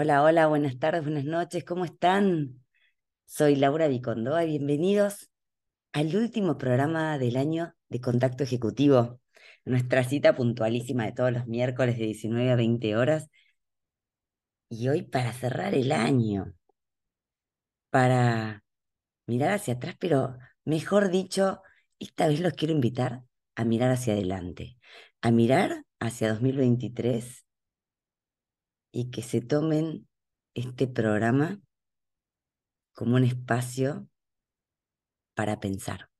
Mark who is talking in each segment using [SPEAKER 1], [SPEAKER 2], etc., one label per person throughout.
[SPEAKER 1] Hola, hola, buenas tardes, buenas noches, ¿cómo están? Soy Laura Vicondoa y bienvenidos al último programa del año de Contacto Ejecutivo, nuestra cita puntualísima de todos los miércoles de 19 a 20 horas. Y hoy para cerrar el año, para mirar hacia atrás, pero mejor dicho, esta vez los quiero invitar a mirar hacia adelante, a mirar hacia 2023 y que se tomen este programa como un espacio para pensar,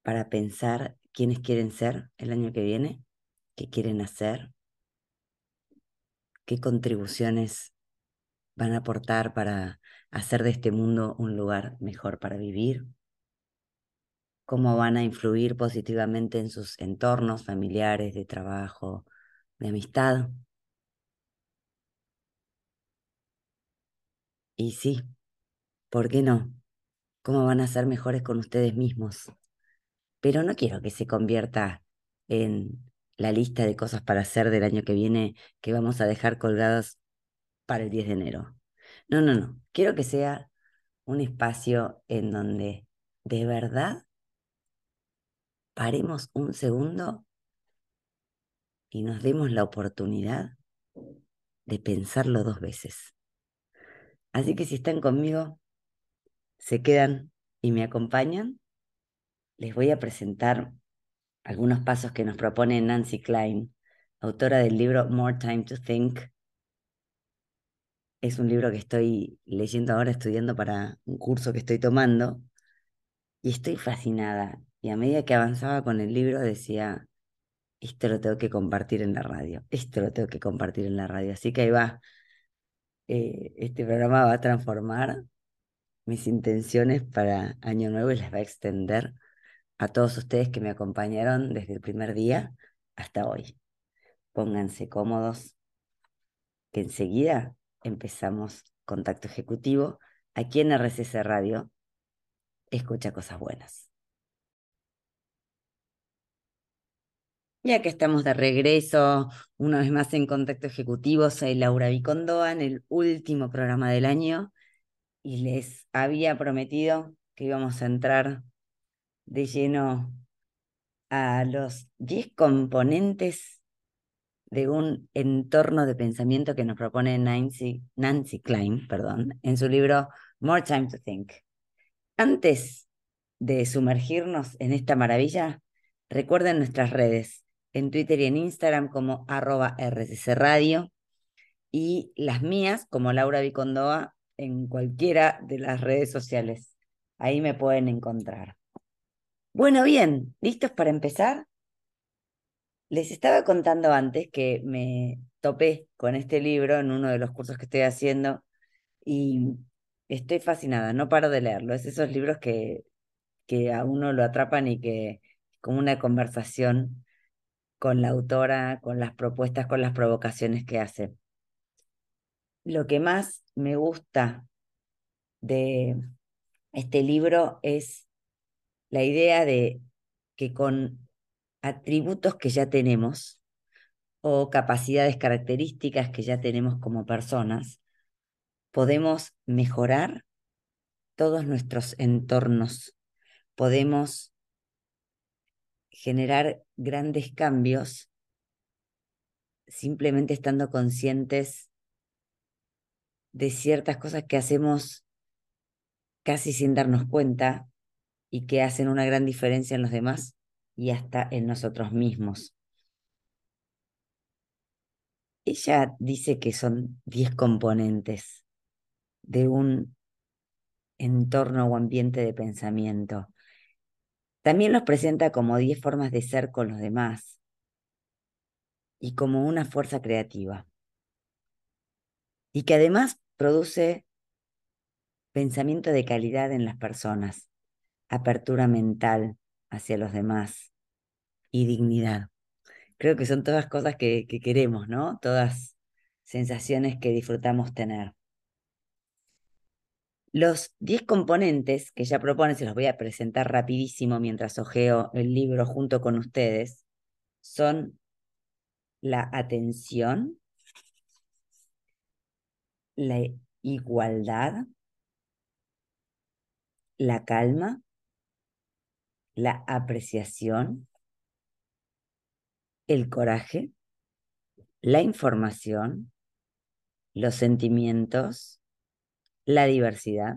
[SPEAKER 1] para pensar quiénes quieren ser el año que viene, qué quieren hacer, qué contribuciones van a aportar para hacer de este mundo un lugar mejor para vivir, cómo van a influir positivamente en sus entornos familiares, de trabajo, de amistad. Y sí, ¿por qué no? ¿Cómo van a ser mejores con ustedes mismos? Pero no quiero que se convierta en la lista de cosas para hacer del año que viene que vamos a dejar colgadas para el 10 de enero. No, no, no. Quiero que sea un espacio en donde de verdad paremos un segundo y nos demos la oportunidad de pensarlo dos veces. Así que si están conmigo, se quedan y me acompañan, les voy a presentar algunos pasos que nos propone Nancy Klein, autora del libro More Time to Think. Es un libro que estoy leyendo ahora, estudiando para un curso que estoy tomando, y estoy fascinada. Y a medida que avanzaba con el libro decía, esto lo tengo que compartir en la radio, esto lo tengo que compartir en la radio. Así que ahí va, eh, este programa va a transformar mis intenciones para Año Nuevo y les va a extender a todos ustedes que me acompañaron desde el primer día hasta hoy. Pónganse cómodos, que enseguida empezamos contacto ejecutivo aquí en RCC Radio. Escucha cosas buenas. Ya que estamos de regreso, una vez más en Contacto Ejecutivo, soy Laura Vicondoa en el último programa del año y les había prometido que íbamos a entrar de lleno a los 10 componentes de un entorno de pensamiento que nos propone Nancy, Nancy Klein perdón, en su libro More Time to Think. Antes de sumergirnos en esta maravilla, recuerden nuestras redes en Twitter y en Instagram como arroba RCC Radio y las mías como Laura Vicondoa en cualquiera de las redes sociales. Ahí me pueden encontrar. Bueno, bien, ¿listos para empezar? Les estaba contando antes que me topé con este libro en uno de los cursos que estoy haciendo y estoy fascinada, no paro de leerlo. Es esos libros que, que a uno lo atrapan y que como una conversación con la autora, con las propuestas, con las provocaciones que hace. Lo que más me gusta de este libro es la idea de que con atributos que ya tenemos o capacidades características que ya tenemos como personas, podemos mejorar todos nuestros entornos, podemos generar grandes cambios simplemente estando conscientes de ciertas cosas que hacemos casi sin darnos cuenta y que hacen una gran diferencia en los demás y hasta en nosotros mismos. Ella dice que son 10 componentes de un entorno o ambiente de pensamiento. También los presenta como diez formas de ser con los demás y como una fuerza creativa. Y que además produce pensamiento de calidad en las personas, apertura mental hacia los demás y dignidad. Creo que son todas cosas que, que queremos, ¿no? Todas sensaciones que disfrutamos tener. Los 10 componentes que ya propone, se los voy a presentar rapidísimo mientras ojeo el libro junto con ustedes, son la atención, la igualdad, la calma, la apreciación, el coraje, la información, los sentimientos, la diversidad,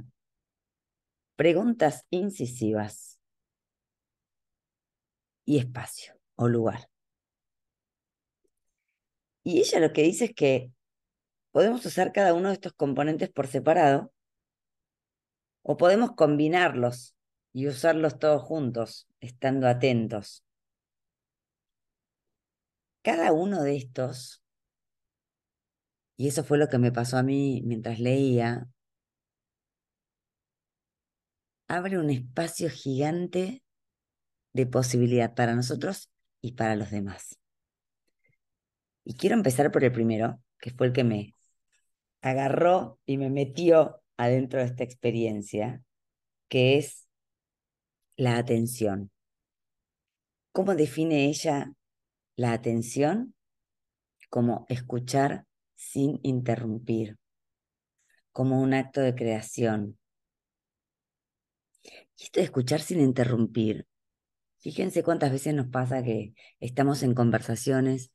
[SPEAKER 1] preguntas incisivas y espacio o lugar. Y ella lo que dice es que podemos usar cada uno de estos componentes por separado o podemos combinarlos y usarlos todos juntos, estando atentos. Cada uno de estos, y eso fue lo que me pasó a mí mientras leía, abre un espacio gigante de posibilidad para nosotros y para los demás. Y quiero empezar por el primero, que fue el que me agarró y me metió adentro de esta experiencia, que es la atención. ¿Cómo define ella la atención? Como escuchar sin interrumpir, como un acto de creación. Y esto de escuchar sin interrumpir, fíjense cuántas veces nos pasa que estamos en conversaciones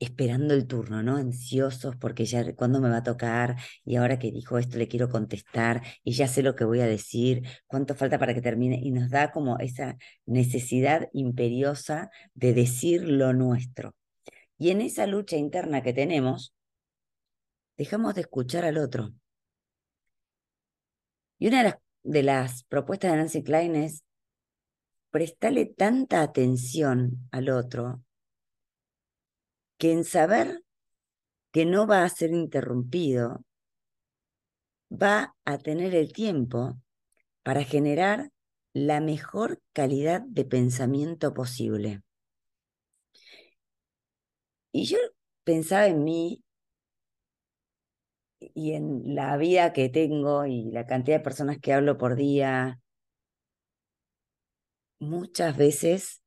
[SPEAKER 1] esperando el turno, ¿no? Ansiosos porque ya cuándo me va a tocar y ahora que dijo esto le quiero contestar y ya sé lo que voy a decir, cuánto falta para que termine y nos da como esa necesidad imperiosa de decir lo nuestro. Y en esa lucha interna que tenemos, dejamos de escuchar al otro. Y una de las, de las propuestas de Nancy Klein es prestarle tanta atención al otro que en saber que no va a ser interrumpido, va a tener el tiempo para generar la mejor calidad de pensamiento posible. Y yo pensaba en mí y en la vida que tengo y la cantidad de personas que hablo por día. Muchas veces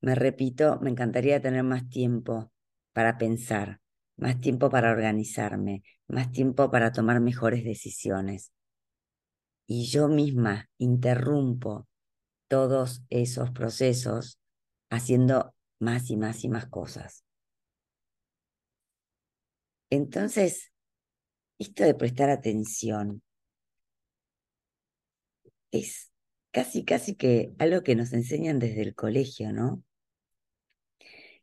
[SPEAKER 1] me repito, me encantaría tener más tiempo, para pensar, más tiempo para organizarme, más tiempo para tomar mejores decisiones. Y yo misma interrumpo todos esos procesos haciendo más y más y más cosas. Entonces, esto de prestar atención es casi, casi que algo que nos enseñan desde el colegio, ¿no?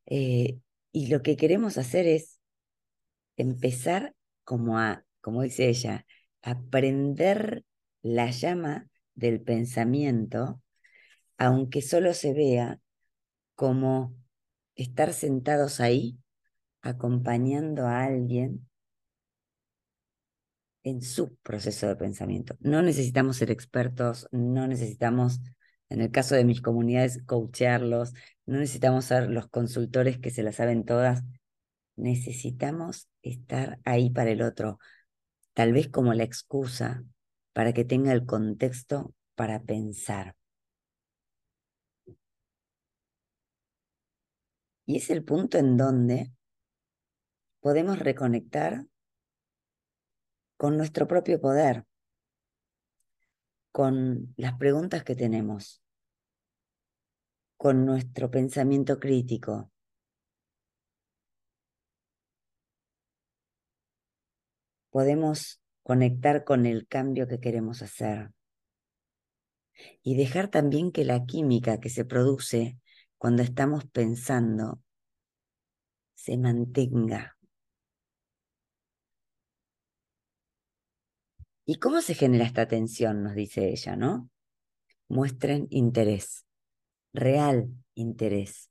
[SPEAKER 1] Eh, y lo que queremos hacer es empezar como a, como dice ella, a prender la llama del pensamiento, aunque solo se vea como estar sentados ahí acompañando a alguien en su proceso de pensamiento. No necesitamos ser expertos, no necesitamos en el caso de mis comunidades, coachearlos, no necesitamos ser los consultores que se las saben todas, necesitamos estar ahí para el otro, tal vez como la excusa para que tenga el contexto para pensar. Y es el punto en donde podemos reconectar con nuestro propio poder con las preguntas que tenemos, con nuestro pensamiento crítico. Podemos conectar con el cambio que queremos hacer y dejar también que la química que se produce cuando estamos pensando se mantenga. ¿Y cómo se genera esta tensión? Nos dice ella, ¿no? Muestren interés, real interés,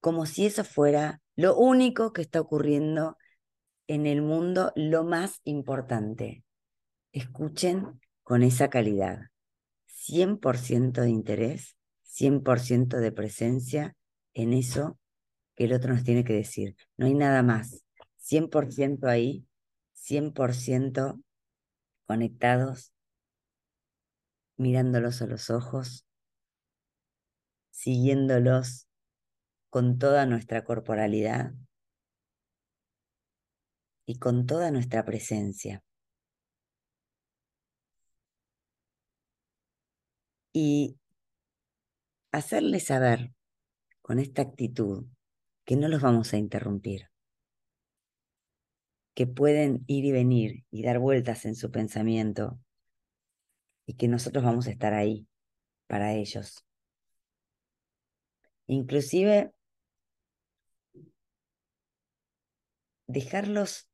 [SPEAKER 1] como si eso fuera lo único que está ocurriendo en el mundo, lo más importante. Escuchen con esa calidad. 100% de interés, 100% de presencia en eso que el otro nos tiene que decir. No hay nada más. 100% ahí, 100% conectados, mirándolos a los ojos, siguiéndolos con toda nuestra corporalidad y con toda nuestra presencia. Y hacerles saber con esta actitud que no los vamos a interrumpir que pueden ir y venir y dar vueltas en su pensamiento y que nosotros vamos a estar ahí para ellos. Inclusive dejarlos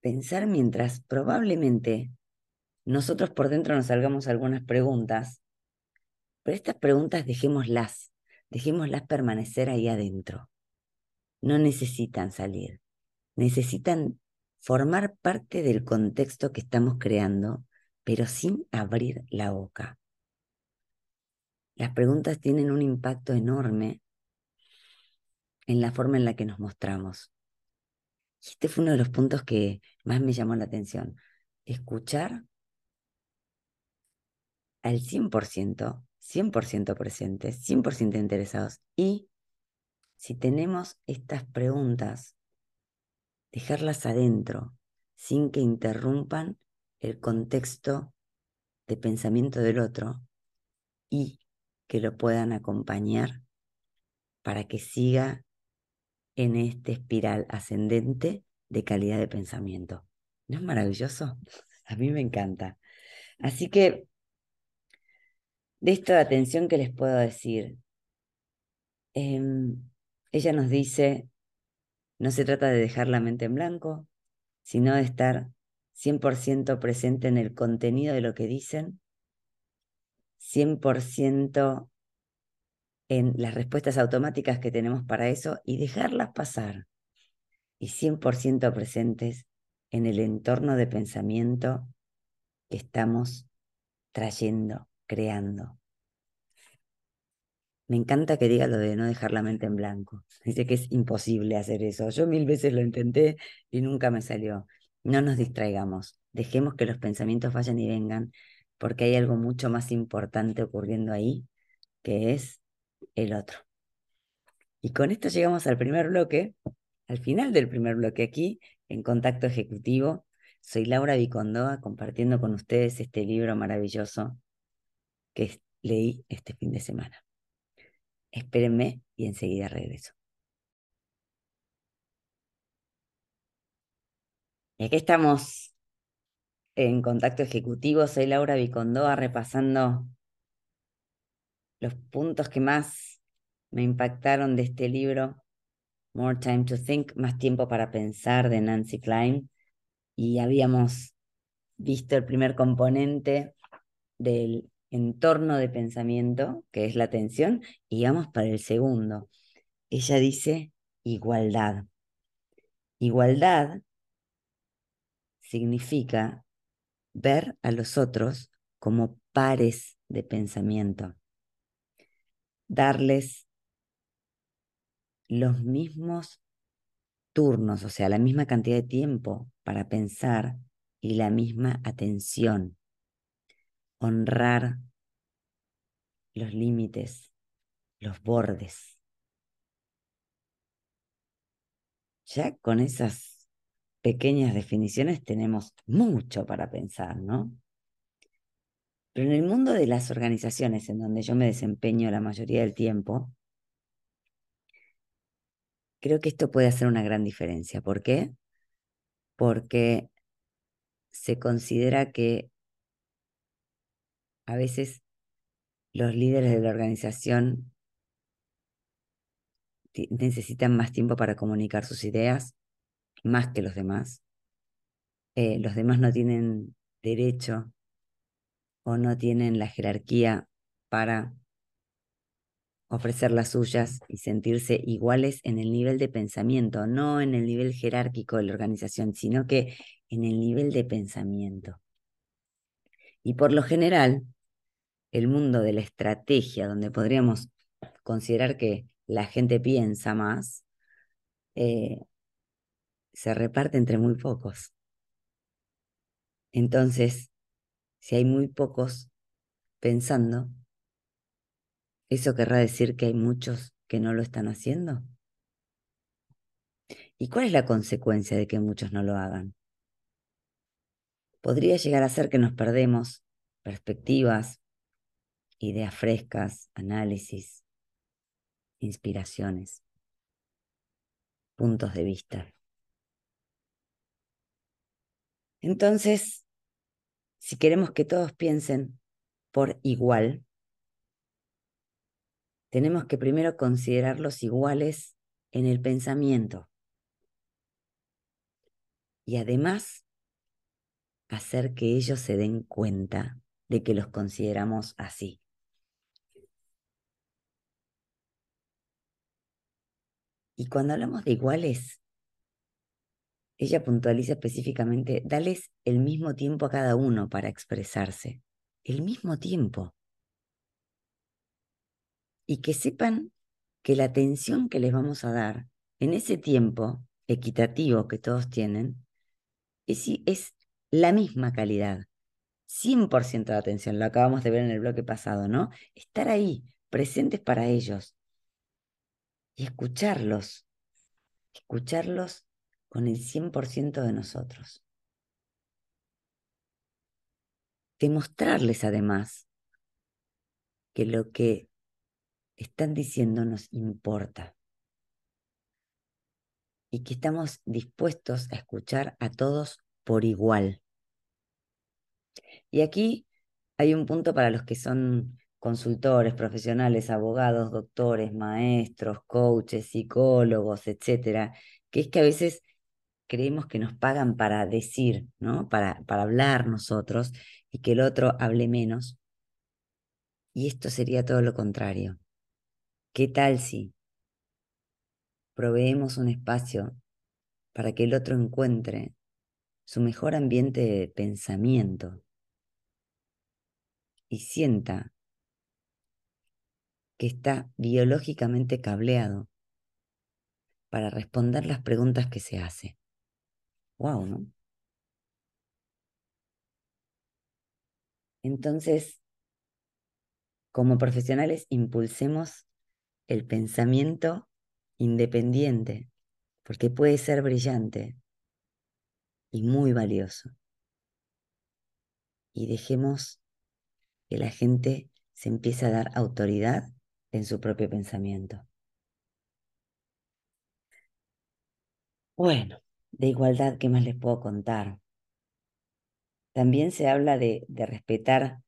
[SPEAKER 1] pensar mientras probablemente nosotros por dentro nos salgamos algunas preguntas, pero estas preguntas dejémoslas, dejémoslas permanecer ahí adentro. No necesitan salir, necesitan formar parte del contexto que estamos creando, pero sin abrir la boca. Las preguntas tienen un impacto enorme en la forma en la que nos mostramos. Y este fue uno de los puntos que más me llamó la atención. Escuchar al 100%, 100% presentes, 100% interesados. Y si tenemos estas preguntas, dejarlas adentro, sin que interrumpan el contexto de pensamiento del otro y que lo puedan acompañar para que siga en este espiral ascendente de calidad de pensamiento. ¿No es maravilloso? A mí me encanta. Así que, de esta atención que les puedo decir, em, ella nos dice, no se trata de dejar la mente en blanco, sino de estar 100% presente en el contenido de lo que dicen, 100% en las respuestas automáticas que tenemos para eso y dejarlas pasar. Y 100% presentes en el entorno de pensamiento que estamos trayendo, creando. Me encanta que diga lo de no dejar la mente en blanco. Dice que es imposible hacer eso. Yo mil veces lo intenté y nunca me salió. No nos distraigamos. Dejemos que los pensamientos vayan y vengan, porque hay algo mucho más importante ocurriendo ahí, que es el otro. Y con esto llegamos al primer bloque, al final del primer bloque aquí, en Contacto Ejecutivo. Soy Laura Vicondoa compartiendo con ustedes este libro maravilloso que leí este fin de semana. Espérenme y enseguida regreso. Y aquí estamos en Contacto Ejecutivo. Soy Laura Vicondoa repasando los puntos que más me impactaron de este libro, More Time to Think, Más tiempo para pensar, de Nancy Klein. Y habíamos visto el primer componente del entorno de pensamiento, que es la atención, y vamos para el segundo. Ella dice igualdad. Igualdad significa ver a los otros como pares de pensamiento darles los mismos turnos, o sea, la misma cantidad de tiempo para pensar y la misma atención. Honrar los límites, los bordes. Ya con esas pequeñas definiciones tenemos mucho para pensar, ¿no? Pero en el mundo de las organizaciones en donde yo me desempeño la mayoría del tiempo, creo que esto puede hacer una gran diferencia. ¿Por qué? Porque se considera que a veces los líderes de la organización necesitan más tiempo para comunicar sus ideas, más que los demás. Eh, los demás no tienen derecho o no tienen la jerarquía para ofrecer las suyas y sentirse iguales en el nivel de pensamiento, no en el nivel jerárquico de la organización, sino que en el nivel de pensamiento. Y por lo general, el mundo de la estrategia, donde podríamos considerar que la gente piensa más, eh, se reparte entre muy pocos. Entonces, si hay muy pocos pensando, ¿eso querrá decir que hay muchos que no lo están haciendo? ¿Y cuál es la consecuencia de que muchos no lo hagan? Podría llegar a ser que nos perdemos perspectivas, ideas frescas, análisis, inspiraciones, puntos de vista. Entonces, si queremos que todos piensen por igual, tenemos que primero considerarlos iguales en el pensamiento y además hacer que ellos se den cuenta de que los consideramos así. Y cuando hablamos de iguales, ella puntualiza específicamente, dales el mismo tiempo a cada uno para expresarse, el mismo tiempo. Y que sepan que la atención que les vamos a dar en ese tiempo equitativo que todos tienen es, es la misma calidad. 100% de atención, lo acabamos de ver en el bloque pasado, ¿no? Estar ahí, presentes para ellos y escucharlos, escucharlos con el 100% de nosotros. Demostrarles además que lo que están diciendo nos importa y que estamos dispuestos a escuchar a todos por igual. Y aquí hay un punto para los que son consultores, profesionales, abogados, doctores, maestros, coaches, psicólogos, etcétera, que es que a veces creemos que nos pagan para decir, ¿no? Para, para hablar nosotros y que el otro hable menos. Y esto sería todo lo contrario. ¿Qué tal si proveemos un espacio para que el otro encuentre su mejor ambiente de pensamiento y sienta que está biológicamente cableado para responder las preguntas que se hace. Wow, ¿no? Entonces, como profesionales, impulsemos el pensamiento independiente, porque puede ser brillante y muy valioso. Y dejemos que la gente se empiece a dar autoridad en su propio pensamiento. Bueno, de igualdad, ¿qué más les puedo contar? También se habla de, respetar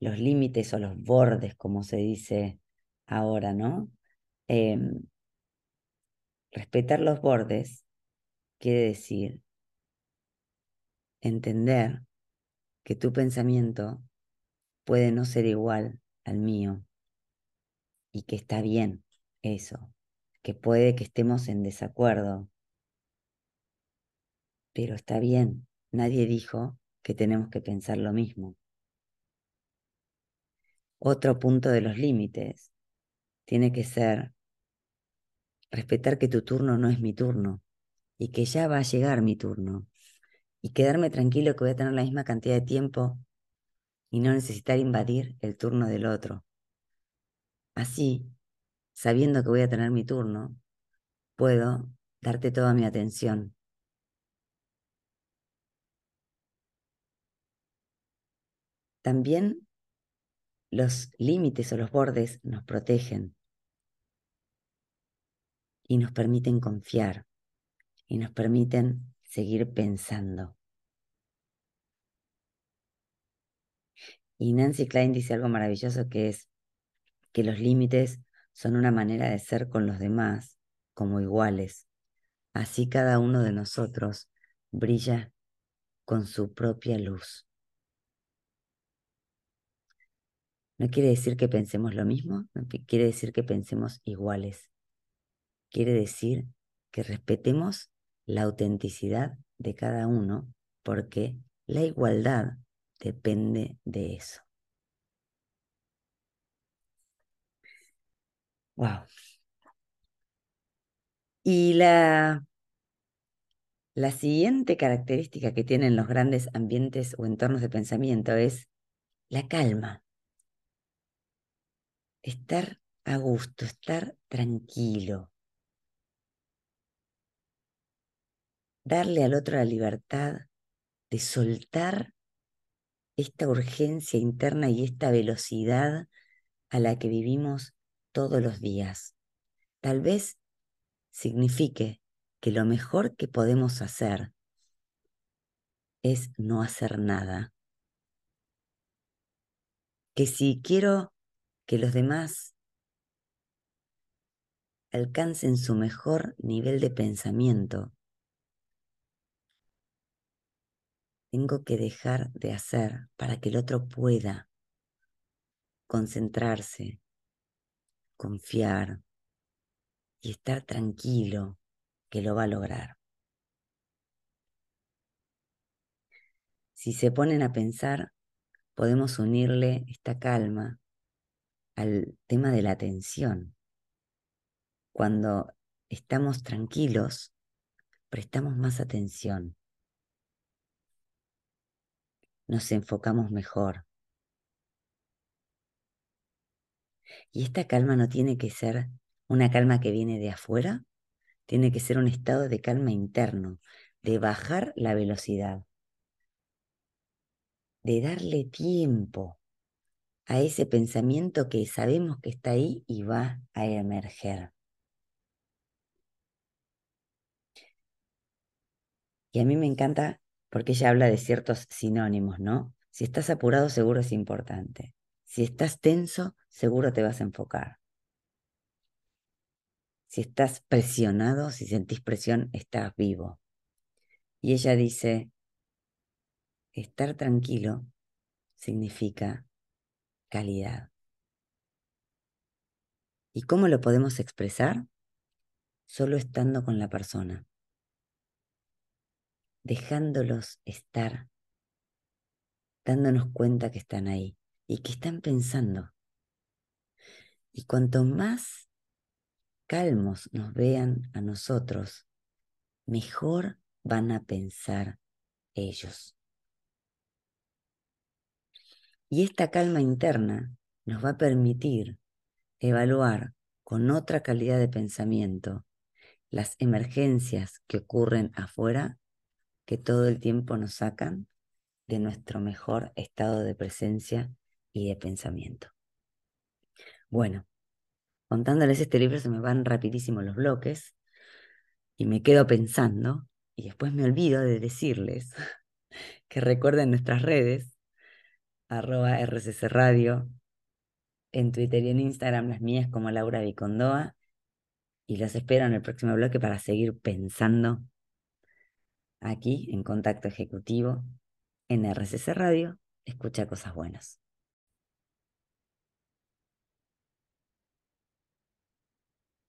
[SPEAKER 1] los límites o los bordes, como se dice ahora, ¿no? Em, respetar los bordes quiere decir entender que tu pensamiento puede no ser igual al mío y que está bien eso, que puede que estemos en desacuerdo, pero está bien, nadie dijo que tenemos que pensar lo mismo. Otro punto de los límites tiene que ser respetar que tu turno no es mi turno y que ya va a llegar mi turno y quedarme tranquilo que voy a tener la misma cantidad de tiempo y no necesitar invadir el turno del otro. Así, sabiendo que voy a tener mi turno, puedo darte toda mi atención. También los límites o los bordes nos protegen y nos permiten confiar y nos permiten seguir pensando. Y Nancy Klein dice algo maravilloso que es que los límites son una manera de ser con los demás como iguales. Así cada uno de nosotros brilla con su propia luz. No quiere decir que pensemos lo mismo, no quiere decir que pensemos iguales. Quiere decir que respetemos la autenticidad de cada uno porque la igualdad depende de eso. Wow. Y la, la siguiente característica que tienen los grandes ambientes o entornos de pensamiento es la calma. Estar a gusto, estar tranquilo. Darle al otro la libertad de soltar esta urgencia interna y esta velocidad a la que vivimos todos los días. Tal vez signifique que lo mejor que podemos hacer es no hacer nada. Que si quiero que los demás alcancen su mejor nivel de pensamiento, tengo que dejar de hacer para que el otro pueda concentrarse, confiar y estar tranquilo que lo va a lograr. Si se ponen a pensar, podemos unirle esta calma al tema de la atención. Cuando estamos tranquilos, prestamos más atención nos enfocamos mejor. Y esta calma no tiene que ser una calma que viene de afuera, tiene que ser un estado de calma interno, de bajar la velocidad, de darle tiempo a ese pensamiento que sabemos que está ahí y va a emerger. Y a mí me encanta porque ella habla de ciertos sinónimos, ¿no? Si estás apurado, seguro es importante. Si estás tenso, seguro te vas a enfocar. Si estás presionado, si sentís presión, estás vivo. Y ella dice, estar tranquilo significa calidad. ¿Y cómo lo podemos expresar? Solo estando con la persona dejándolos estar, dándonos cuenta que están ahí y que están pensando. Y cuanto más calmos nos vean a nosotros, mejor van a pensar ellos. Y esta calma interna nos va a permitir evaluar con otra calidad de pensamiento las emergencias que ocurren afuera que todo el tiempo nos sacan de nuestro mejor estado de presencia y de pensamiento. Bueno, contándoles este libro se me van rapidísimo los bloques y me quedo pensando y después me olvido de decirles que recuerden nuestras redes, arroba RCC Radio, en Twitter y en Instagram las mías como Laura Vicondoa y los espero en el próximo bloque para seguir pensando aquí en Contacto Ejecutivo, en RCC Radio, escucha cosas buenas.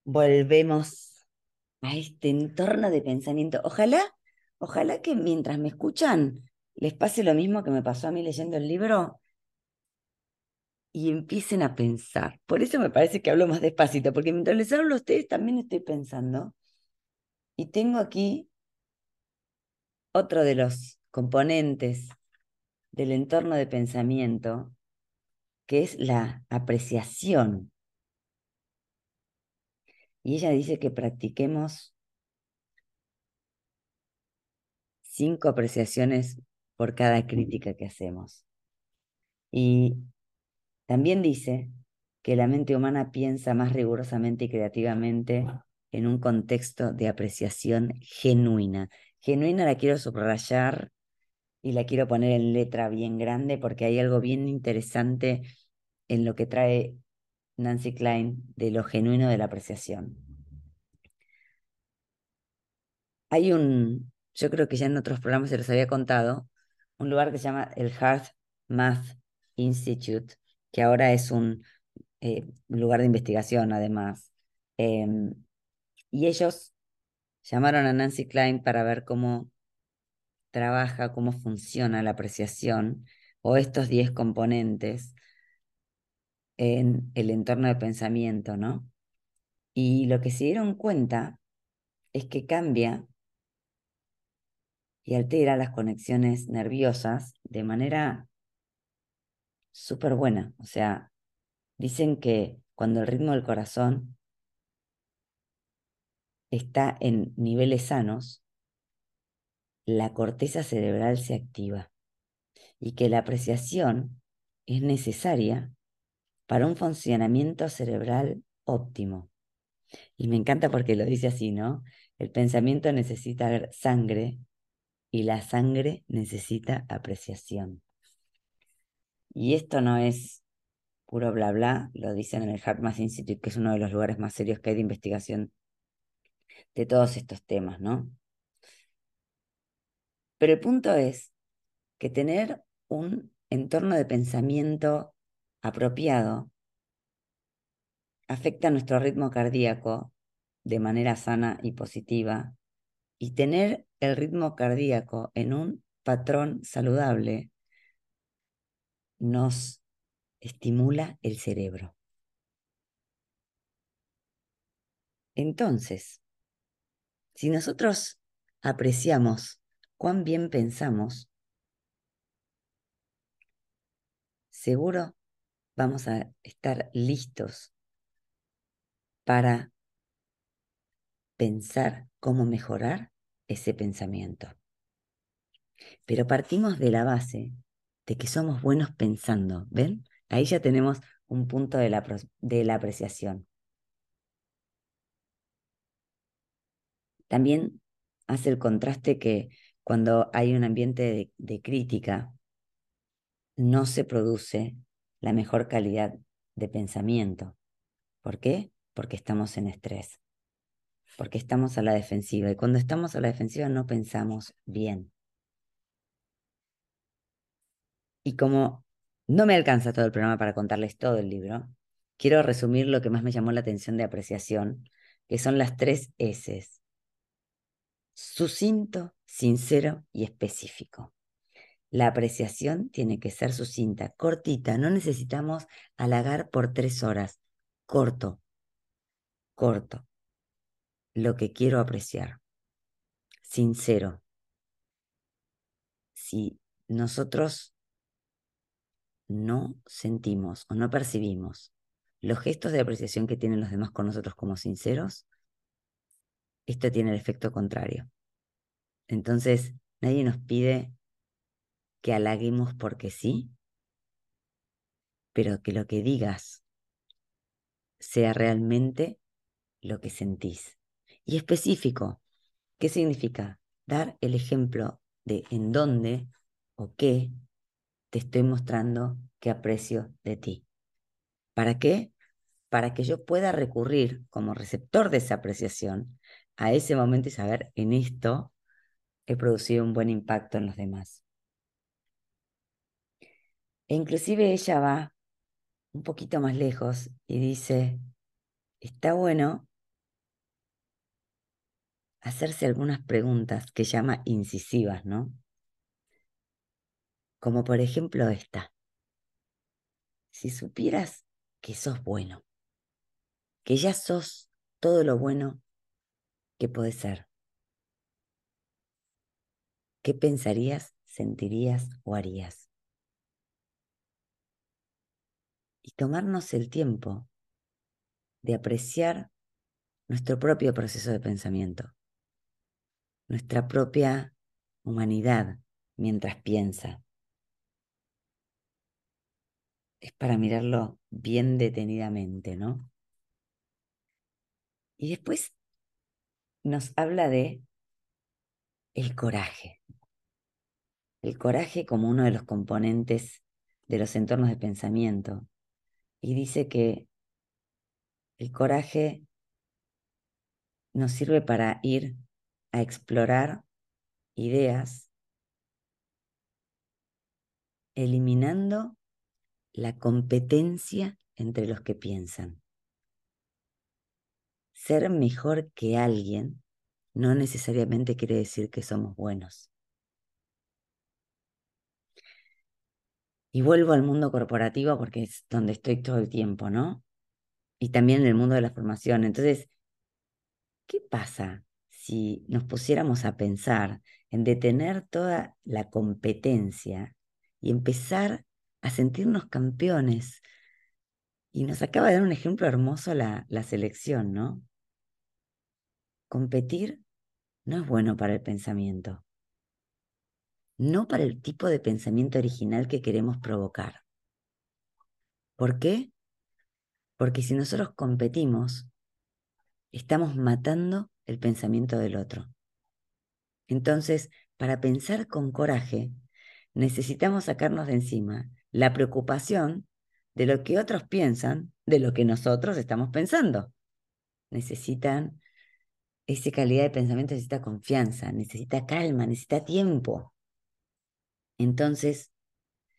[SPEAKER 1] Volvemos a este entorno de pensamiento. Ojalá, ojalá que mientras me escuchan les pase lo mismo que me pasó a mí leyendo el libro y empiecen a pensar. Por eso me parece que hablo más despacito, porque mientras les hablo a ustedes también estoy pensando. Y tengo aquí otro de los componentes del entorno de pensamiento, que es la apreciación. Y ella dice que practiquemos cinco apreciaciones por cada crítica que hacemos. Y también dice que la mente humana piensa más rigurosamente y creativamente en un contexto de apreciación genuina genuina la quiero subrayar y la quiero poner en letra bien grande porque hay algo bien interesante en lo que trae Nancy Klein de lo genuino de la apreciación. Hay un, yo creo que ya en otros programas se los había contado, un lugar que se llama el Heart Math Institute, que ahora es un eh, lugar de investigación además. Em, y ellos Llamaron a Nancy Klein para ver cómo trabaja, cómo funciona la apreciación o estos 10 componentes en el entorno de pensamiento, ¿no? Y lo que se dieron cuenta es que cambia y altera las conexiones nerviosas de manera súper buena. O sea, dicen que cuando el ritmo del corazón está en niveles sanos, la corteza cerebral se activa y que la apreciación es necesaria para un funcionamiento cerebral óptimo. Y me encanta porque lo dice así, ¿no? El pensamiento necesita sangre y la sangre necesita apreciación. Y esto no es puro bla bla, lo dicen en el HeartMath Institute, que es uno de los lugares más serios que hay de investigación de todos estos temas, ¿no? Pero el punto es que tener un entorno de pensamiento apropiado afecta nuestro ritmo cardíaco de manera sana y positiva, y tener el ritmo cardíaco en un patrón saludable nos estimula el cerebro. Entonces, si nosotros apreciamos cuán bien pensamos, seguro vamos a estar listos para pensar cómo mejorar ese pensamiento. Pero partimos de la base de que somos buenos pensando, ¿ven? Ahí ya tenemos un punto de la, de la apreciación. También hace el contraste que cuando hay un ambiente de crítica, no se produce la mejor calidad de pensamiento. ¿Por qué? Porque estamos en estrés, porque estamos a la defensiva y cuando estamos a la defensiva no pensamos bien. Y como no me alcanza todo el programa para contarles todo el libro, quiero resumir lo que más me llamó la atención de apreciación, que son las tres S. Sucinto, sincero y específico. La apreciación tiene que ser sucinta, cortita, no necesitamos halagar por tres horas. Corto, corto. Lo que quiero apreciar. Sincero. Si nosotros no sentimos o no percibimos los gestos de apreciación que tienen los demás con nosotros como sinceros, esto tiene el efecto contrario. Entonces, nadie nos pide que halaguemos porque sí, pero que lo que digas sea realmente lo que sentís. Y específico, ¿qué significa? Dar el ejemplo de en dónde o qué te estoy mostrando que aprecio de ti. ¿Para qué? Para que yo pueda recurrir como receptor de esa apreciación a ese momento y saber en esto he producido un buen impacto en los demás. E inclusive ella va un poquito más lejos y dice, está bueno hacerse algunas preguntas que llama incisivas, ¿no? Como por ejemplo esta. Si supieras que sos bueno, que ya sos todo lo bueno que puedes ser, ¿Qué pensarías, sentirías o harías? Y tomarnos el tiempo de apreciar nuestro propio proceso de pensamiento, nuestra propia humanidad mientras piensa. Es para mirarlo bien detenidamente, ¿no? Y después nos habla de el coraje. El coraje como uno de los componentes de los entornos de pensamiento. Y dice que el coraje nos sirve para ir a explorar ideas, eliminando la competencia entre los que piensan. Ser mejor que alguien no necesariamente quiere decir que somos buenos. Y vuelvo al mundo corporativo porque es donde estoy todo el tiempo, ¿no? Y también en el mundo de la formación. Entonces, ¿qué pasa si nos pusiéramos a pensar en detener toda la competencia y empezar a sentirnos campeones? Y nos acaba de dar un ejemplo hermoso la, la selección, ¿no? Competir no es bueno para el pensamiento. no para el tipo de pensamiento original que queremos provocar. ¿Por qué? Porque si nosotros competimos, estamos matando el pensamiento del otro. Entonces, para pensar con coraje, necesitamos sacarnos de encima la preocupación de lo que otros piensan de lo que nosotros estamos pensando. Necesitan esa calidad de pensamiento, necesita confianza, necesita calma, necesita tiempo. Entonces,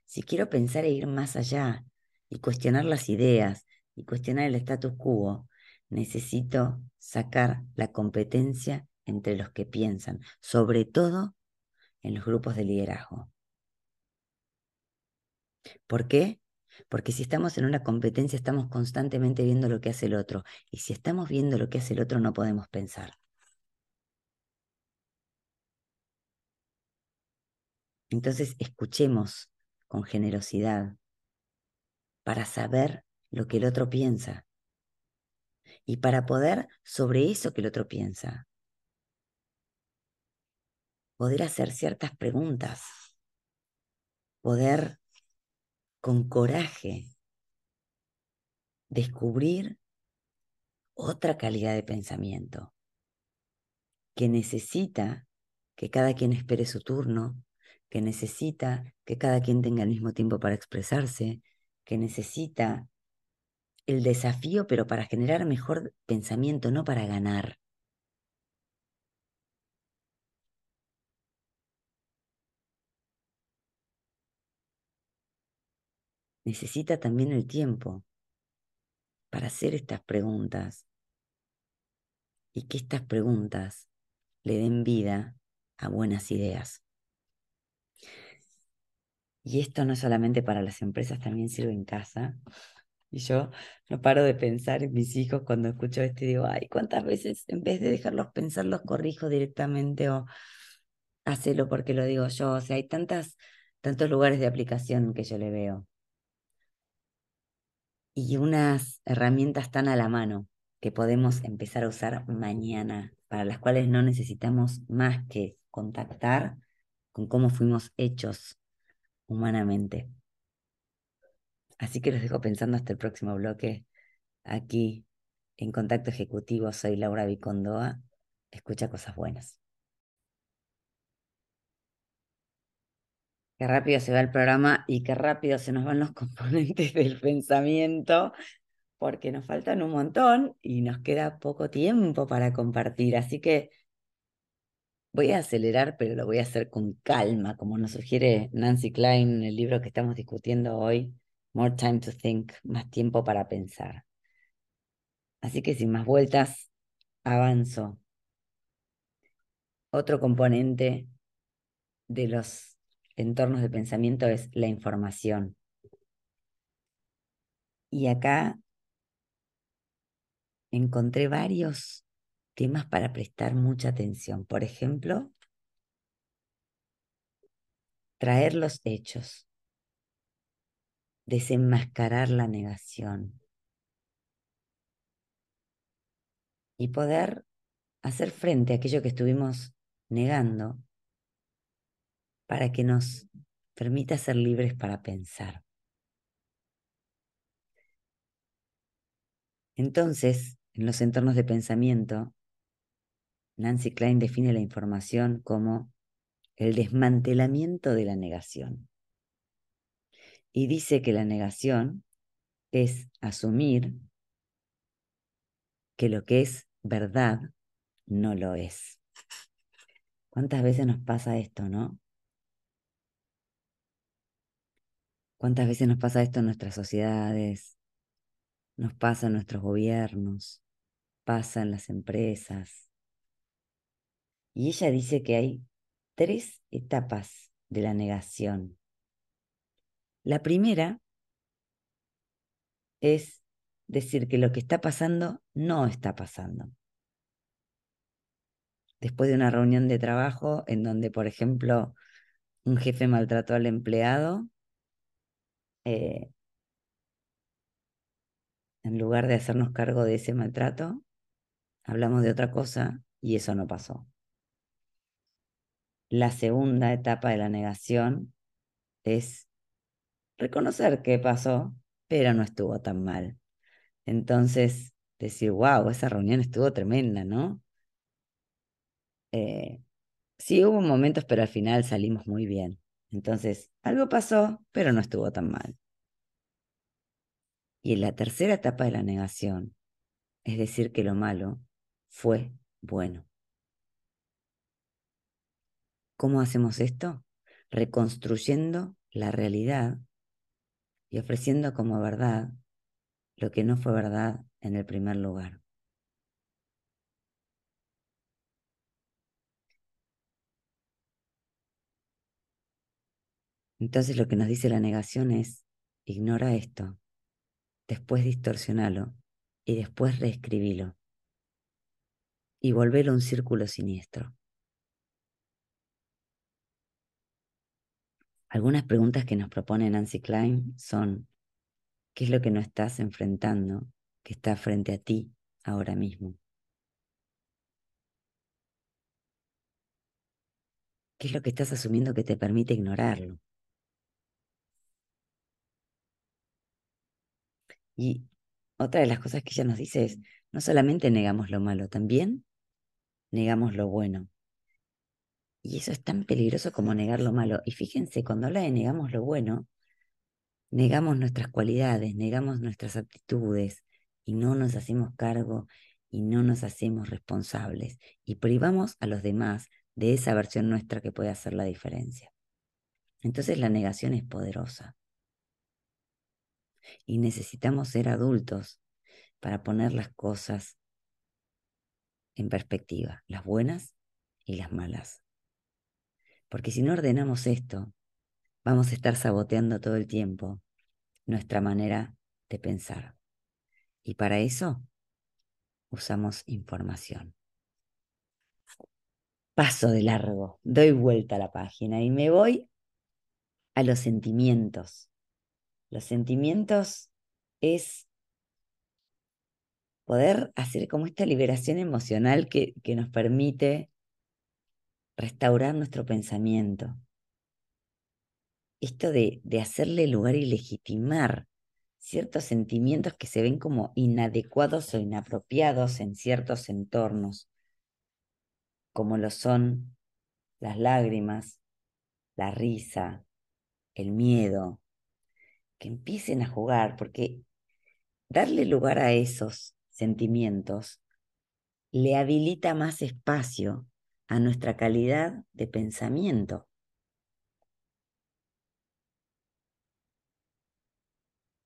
[SPEAKER 1] si quiero pensar e ir más allá y cuestionar las ideas y cuestionar el status quo, necesito sacar la competencia entre los que piensan, sobre todo en los grupos de liderazgo. ¿Por qué? Porque si estamos en una competencia estamos constantemente viendo lo que hace el otro. Y si estamos viendo lo que hace el otro no podemos pensar. Entonces escuchemos con generosidad para saber lo que el otro piensa y para poder sobre eso que el otro piensa, poder hacer ciertas preguntas, poder con coraje descubrir otra calidad de pensamiento que necesita que cada quien espere su turno, que necesita que cada quien tenga el mismo tiempo para expresarse, que necesita el desafío, pero para generar mejor pensamiento, no para ganar. Necesita también el tiempo para hacer estas preguntas y que estas preguntas le den vida a buenas ideas. Y esto no solamente para las empresas, también sirve en casa. Y yo no paro de pensar en mis hijos cuando escucho esto y digo, ay, ¿cuántas veces en vez de dejarlos pensar los corrijo directamente o hacelo porque lo digo yo? O sea, hay tantas, tantos lugares de aplicación que yo le veo y unas herramientas tan a la mano que podemos empezar a usar mañana, para las cuales no necesitamos más que contactar con cómo fuimos hechos humanamente. Así que los dejo pensando hasta el próximo bloque. Aquí en Contacto Ejecutivo soy Laura Vicondoa. Escucha cosas buenas. Qué rápido se va el programa y qué rápido se nos van los componentes del pensamiento, porque nos faltan un montón y nos queda poco tiempo para compartir. Así que voy a acelerar, pero lo voy a hacer con calma, como nos sugiere Nancy Klein en el libro que estamos discutiendo hoy, More Time to Think, más tiempo para pensar. Así que sin más vueltas, avanzo. Otro componente de los entornos de pensamiento es la información. Y acá encontré varios temas para prestar mucha atención. Por ejemplo, traer los hechos, desenmascarar la negación y poder hacer frente a aquello que estuvimos negando para que nos permita ser libres para pensar. Entonces, en los entornos de pensamiento, Nancy Klein define la información como el desmantelamiento de la negación. Y dice que la negación es asumir que lo que es verdad no lo es. ¿Cuántas veces nos pasa esto, no? ¿Cuántas veces nos pasa esto en nuestras sociedades? Nos pasa en nuestros gobiernos, pasa en las empresas. Y ella dice que hay tres etapas de la negación. La primera es decir que lo que está pasando no está pasando. Después de una reunión de trabajo en donde, por ejemplo, un jefe maltrató al empleado, eh, en lugar de hacernos cargo de ese maltrato, hablamos de otra cosa y eso no pasó. La segunda etapa de la negación es reconocer qué pasó, pero no estuvo tan mal. Entonces, decir, wow, esa reunión estuvo tremenda, ¿no? Eh, sí, hubo momentos, pero al final salimos muy bien. Entonces, algo pasó, pero no estuvo tan mal. Y en la tercera etapa de la negación, es decir, que lo malo fue bueno. ¿Cómo hacemos esto? Reconstruyendo la realidad y ofreciendo como verdad lo que no fue verdad en el primer lugar. Entonces lo que nos dice la negación es, ignora esto, después distorsionalo y después reescribilo y volverlo un círculo siniestro. Algunas preguntas que nos propone Nancy Klein son, ¿qué es lo que no estás enfrentando que está frente a ti ahora mismo? ¿Qué es lo que estás asumiendo que te permite ignorarlo? Y otra de las cosas que ella nos dice es, no solamente negamos lo malo, también negamos lo bueno. Y eso es tan peligroso como negar lo malo. Y fíjense, cuando habla de negamos lo bueno, negamos nuestras cualidades, negamos nuestras aptitudes y no nos hacemos cargo y no nos hacemos responsables y privamos a los demás de esa versión nuestra que puede hacer la diferencia. Entonces la negación es poderosa y necesitamos ser adultos para poner las cosas en perspectiva, las buenas y las malas. Porque si no ordenamos esto, vamos a estar saboteando todo el tiempo nuestra manera de pensar. Y para eso usamos información. Paso de largo, doy vuelta a la página y me voy a los sentimientos. Los sentimientos es poder hacer como esta liberación emocional que, que nos permite restaurar nuestro pensamiento. Esto de, de hacerle lugar y legitimar ciertos sentimientos que se ven como inadecuados o inapropiados en ciertos entornos, como lo son las lágrimas, la risa, el miedo, empiecen a jugar, porque darle lugar a esos sentimientos le habilita más espacio a nuestra calidad de pensamiento.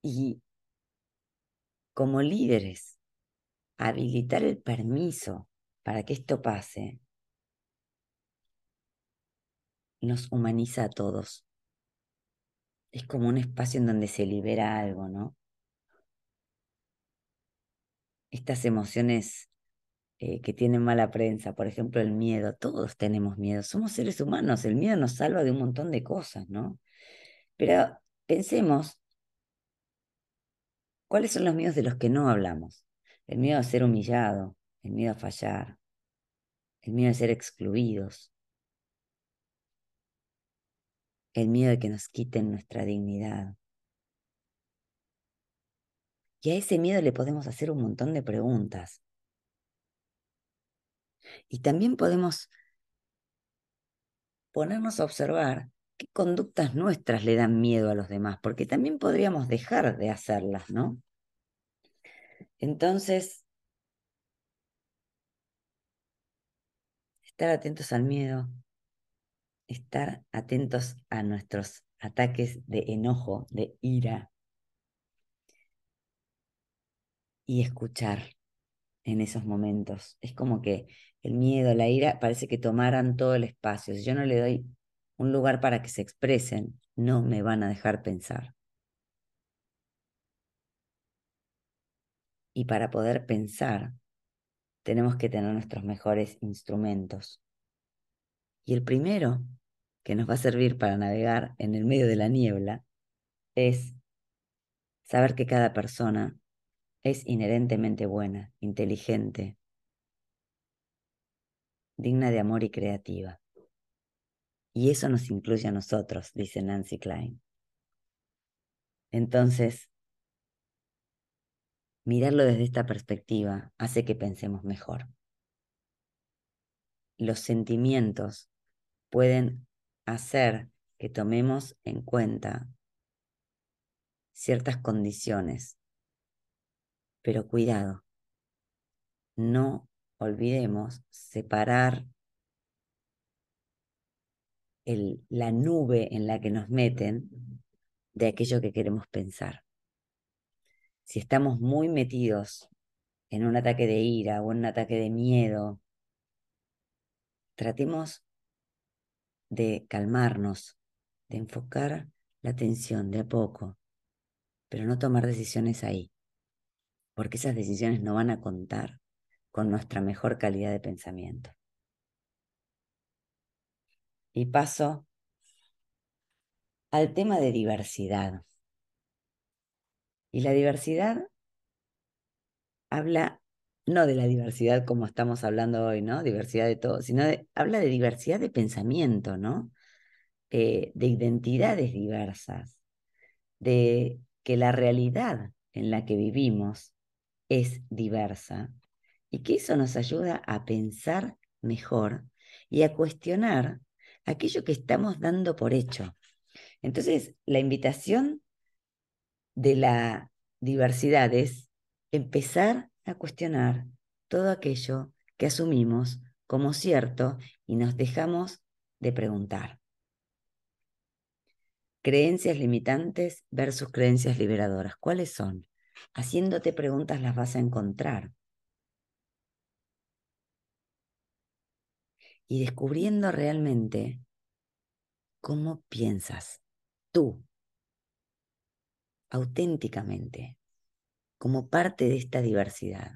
[SPEAKER 1] Y como líderes, habilitar el permiso para que esto pase nos humaniza a todos. Es como un espacio en donde se libera algo, ¿no? Estas emociones eh, que tienen mala prensa, por ejemplo, el miedo, todos tenemos miedo, somos seres humanos, el miedo nos salva de un montón de cosas, ¿no? Pero pensemos, ¿cuáles son los miedos de los que no hablamos? El miedo a ser humillado, el miedo a fallar, el miedo a ser excluidos, el miedo de que nos quiten nuestra dignidad. Y a ese miedo le podemos hacer un montón de preguntas. Y también podemos ponernos a observar qué conductas nuestras le dan miedo a los demás, porque también podríamos dejar de hacerlas, ¿no? Entonces, estar atentos al miedo, estar atentos a nuestros ataques de enojo, de ira, y escuchar en esos momentos. Es como que el miedo, la ira, parece que tomaran todo el espacio. Si yo no le doy un lugar para que se expresen, no me van a dejar pensar. Y para poder pensar, tenemos que tener nuestros mejores instrumentos. Y el primero que nos va a servir para navegar en el medio de la niebla es saber que cada persona es inherentemente buena, inteligente, digna de amor y creativa. Y eso nos incluye a nosotros, dice Nancy Klein. Entonces, mirarlo desde esta perspectiva hace que pensemos mejor. Los sentimientos pueden hacer que tomemos en cuenta ciertas condiciones, pero cuidado, no olvidemos separar la nube en la que nos meten de aquello que queremos pensar. Si estamos muy metidos en un ataque de ira o en un ataque de miedo, tratemos de calmarnos, de enfocar la atención de a poco, pero no tomar decisiones ahí, porque esas decisiones no van a contar con nuestra mejor calidad de pensamiento. Y paso al tema de diversidad. Y la diversidad habla no de la diversidad como estamos hablando hoy, ¿no? Diversidad de todo, sino habla de diversidad de pensamiento, ¿no? Eh, de identidades diversas, de que la realidad en la que vivimos es diversa y que eso nos ayuda a pensar mejor y a cuestionar aquello que estamos dando por hecho. Entonces, la invitación de la diversidad es empezar a cuestionar todo aquello que asumimos como cierto y nos dejamos de preguntar. Creencias limitantes versus creencias liberadoras. ¿Cuáles son? Haciéndote preguntas las vas a encontrar. Y descubriendo realmente cómo piensas tú, auténticamente, como parte de esta diversidad.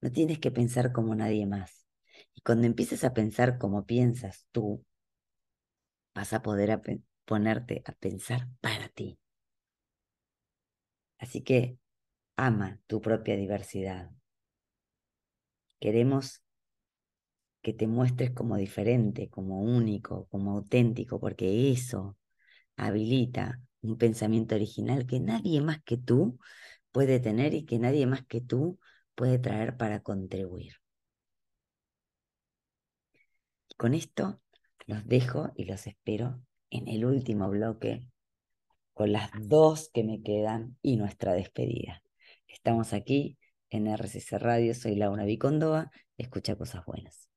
[SPEAKER 1] No tienes que pensar como nadie más. Y cuando empieces a pensar como piensas tú, vas a poder ponerte a pensar para ti. Así que ama tu propia diversidad. Queremos que te muestres como diferente, como único, como auténtico, porque eso habilita un pensamiento original que nadie más que tú puede tener y que nadie más que tú puede traer para contribuir. con esto los dejo y los espero en el último bloque con las dos que me quedan y nuestra despedida. Estamos aquí en RCC Radio, soy Laura Vicondoa, escucha cosas buenas.